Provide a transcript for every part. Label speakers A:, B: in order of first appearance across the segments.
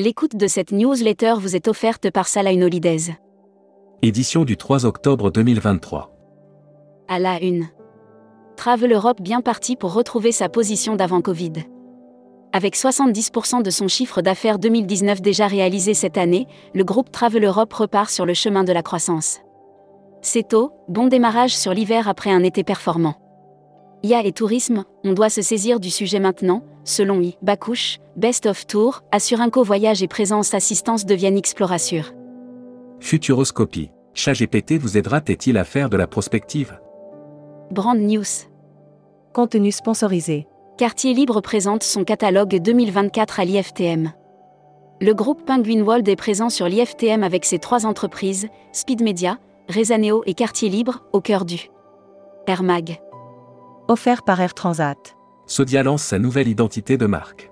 A: L'écoute de cette newsletter vous est offerte par Salah Holidays.
B: Édition du 3 octobre 2023.
A: À la une. Travel Europe bien parti pour retrouver sa position d'avant Covid. Avec 70% de son chiffre d'affaires 2019 déjà réalisé cette année, le groupe Travel Europe repart sur le chemin de la croissance. C'est tôt, bon démarrage sur l'hiver après un été performant. IA et tourisme, on doit se saisir du sujet maintenant, selon I. Bacouche, Best of Tour, Assurinco Voyage et Présence Assistance deviennent Explorassure.
B: Futuroscopie. ChatGPT vous aidera-t-il à faire de la prospective?
A: Brand News.
C: Contenu sponsorisé.
A: Quartier Libre présente son catalogue 2024 à l'IFTM. Le groupe Penguin World est présent sur l'IFTM avec ses trois entreprises, Speed Media, Rezaneo et Quartier Libre, au cœur du Air Mag.
C: Offert par Air Transat.
B: Sodia lance sa nouvelle identité de marque.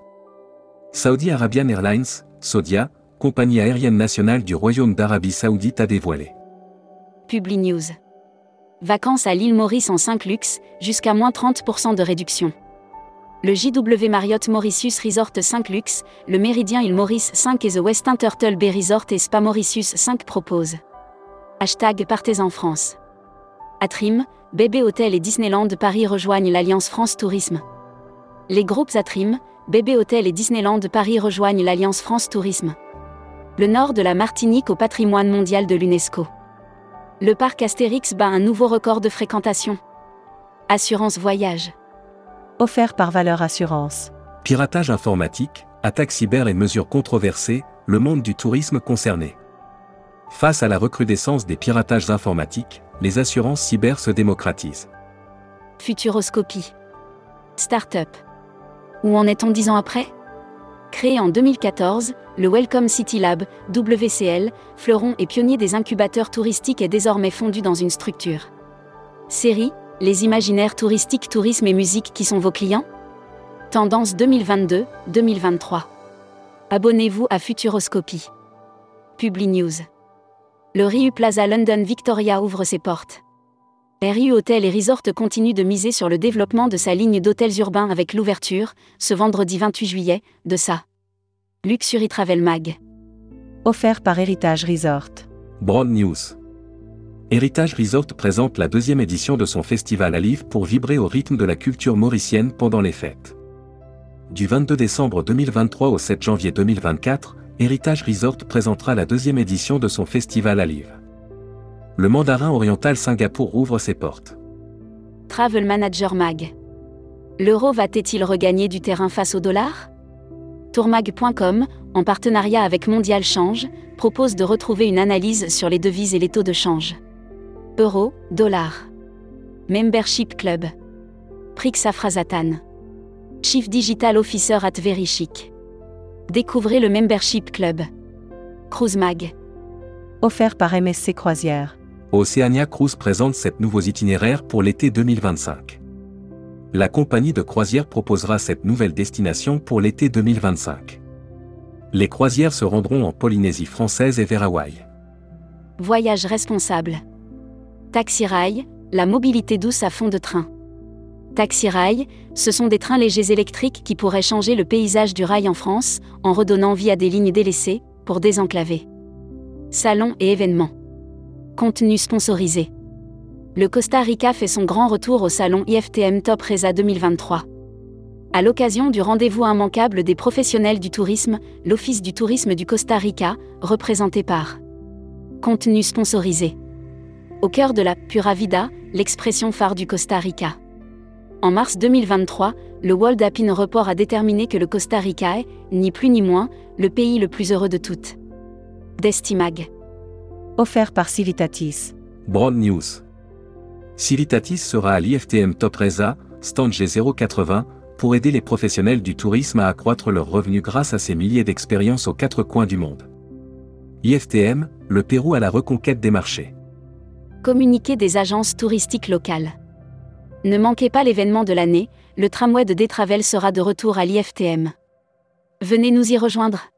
B: Saudi Arabian Airlines, Sodia, compagnie aérienne nationale du Royaume d'Arabie Saoudite a dévoilé.
A: Publi News. Vacances à l'île Maurice en 5 luxe, jusqu'à moins 30% de réduction. Le JW Marriott Mauritius Resort 5 Luxe, le Méridien Île Maurice 5 et The Westin Turtle Bay Resort et Spa Mauritius 5 proposent. Hashtag Partez en France. Atrim, Bébé Hôtel et Disneyland Paris rejoignent l'Alliance France Tourisme. Les groupes Atrim, Bébé Hôtel et Disneyland Paris rejoignent l'Alliance France Tourisme. Le nord de la Martinique au patrimoine mondial de l'UNESCO. Le parc Astérix bat un nouveau record de fréquentation. Assurance voyage.
C: Offert par Valeur Assurance.
B: Piratage informatique, attaques cyber et mesures controversées, le monde du tourisme concerné. Face à la recrudescence des piratages informatiques, les assurances cyber se démocratisent.
A: Futuroscopie. Startup. Où en est-on dix ans après? Créé en 2014, le Welcome City Lab, WCL, fleuron et pionnier des incubateurs touristiques est désormais fondu dans une structure. Série, les imaginaires touristiques, tourisme et musique qui sont vos clients? Tendance 2022-2023. Abonnez-vous à Futuroscopie. Publi News. Le Riu Plaza London Victoria ouvre ses portes. RU Hotel et Resort continue de miser sur le développement de sa ligne d'hôtels urbains avec l'ouverture, ce vendredi 28 juillet, de sa Luxury Travel Mag.
C: Offert par Héritage Resort.
B: Broad News. Héritage Resort présente la deuxième édition de son festival à Livre pour vibrer au rythme de la culture mauricienne pendant les fêtes. Du 22 décembre 2023 au 7 janvier 2024, Héritage Resort présentera la deuxième édition de son festival à Livre. Le mandarin oriental Singapour ouvre ses portes.
A: Travel Manager Mag. L'euro va-t-il regagner du terrain face au dollar? Tourmag.com, en partenariat avec Mondial Change, propose de retrouver une analyse sur les devises et les taux de change. Euro, dollar. Membership Club. Prix Afrazatan. Chief Digital Officer at Verichic. Découvrez le Membership Club. Cruise Mag.
C: Offert par MSC Croisière.
B: Oceania Cruise présente sept nouveaux itinéraires pour l'été 2025. La compagnie de croisière proposera cette nouvelle destination pour l'été 2025. Les croisières se rendront en Polynésie française et vers Hawaï.
A: Voyage responsable. Taxi Rail, la mobilité douce à fond de train. Taxi Rail, ce sont des trains légers électriques qui pourraient changer le paysage du rail en France, en redonnant vie à des lignes délaissées, pour désenclaver. Salons et événements. Contenu sponsorisé. Le Costa Rica fait son grand retour au salon IFTM Top Reza 2023. À l'occasion du rendez-vous immanquable des professionnels du tourisme, l'Office du tourisme du Costa Rica, représenté par Contenu sponsorisé. Au cœur de la Pura Vida, l'expression phare du Costa Rica. En mars 2023, le World Appin Report a déterminé que le Costa Rica est, ni plus ni moins, le pays le plus heureux de toutes. Destimag.
C: Offert par Civitatis.
B: Broad News. Civitatis sera à l'IFTM Top Reza, stand G080, pour aider les professionnels du tourisme à accroître leurs revenus grâce à ses milliers d'expériences aux quatre coins du monde. IFTM, le Pérou à la reconquête des marchés.
A: Communiqué des agences touristiques locales. Ne manquez pas l'événement de l'année, le tramway de Détravel sera de retour à l'IFTM. Venez nous y rejoindre.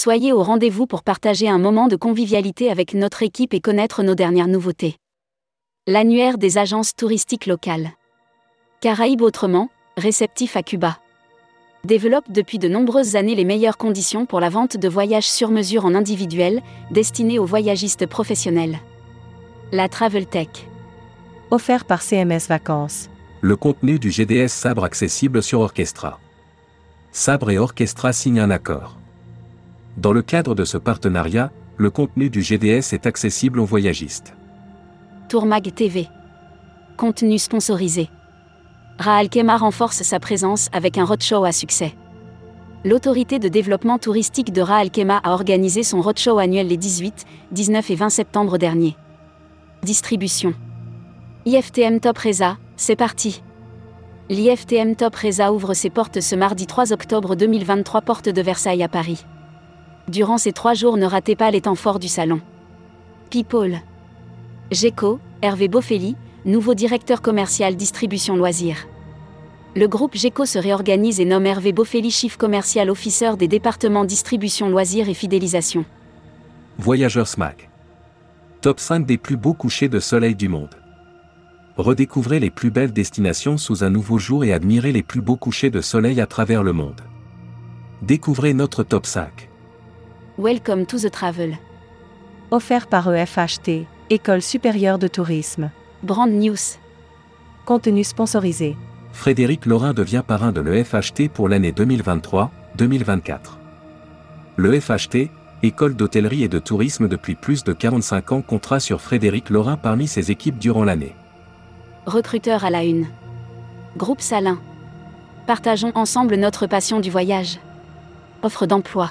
A: Soyez au rendez-vous pour partager un moment de convivialité avec notre équipe et connaître nos dernières nouveautés. L'annuaire des agences touristiques locales. Caraïbes autrement, réceptif à Cuba. Développe depuis de nombreuses années les meilleures conditions pour la vente de voyages sur mesure en individuel, destinés aux voyagistes professionnels. La Travel Tech.
C: Offert par CMS Vacances.
B: Le contenu du GDS Sabre accessible sur Orchestra. Sabre et Orchestra signent un accord. Dans le cadre de ce partenariat, le contenu du GDS est accessible aux voyagistes.
A: Tourmag TV. Contenu sponsorisé. Raal Kema renforce sa présence avec un roadshow à succès. L'autorité de développement touristique de Raal Kema a organisé son roadshow annuel les 18, 19 et 20 septembre dernier. Distribution. IFTM Top Reza, c'est parti. L'IFTM Top Reza ouvre ses portes ce mardi 3 octobre 2023 porte de Versailles à Paris. Durant ces trois jours ne ratez pas les temps forts du salon. People. GECO, Hervé Boffelli, nouveau directeur commercial distribution loisirs. Le groupe GECO se réorganise et nomme Hervé Boffelli Chief Commercial Officer des départements distribution loisirs et fidélisation.
B: Voyageurs SMAC. Top 5 des plus beaux couchers de soleil du monde. Redécouvrez les plus belles destinations sous un nouveau jour et admirez les plus beaux couchers de soleil à travers le monde. Découvrez notre top 5.
A: Welcome to the travel.
C: Offert par EFHT, École supérieure de tourisme.
A: Brand News.
C: Contenu sponsorisé.
B: Frédéric Laurin devient parrain de l'EFHT pour l'année 2023-2024. L'EFHT, école d'hôtellerie et de tourisme depuis plus de 45 ans, comptera sur Frédéric Laurin parmi ses équipes durant l'année.
A: Recruteur à la une. Groupe Salin. Partageons ensemble notre passion du voyage. Offre d'emploi.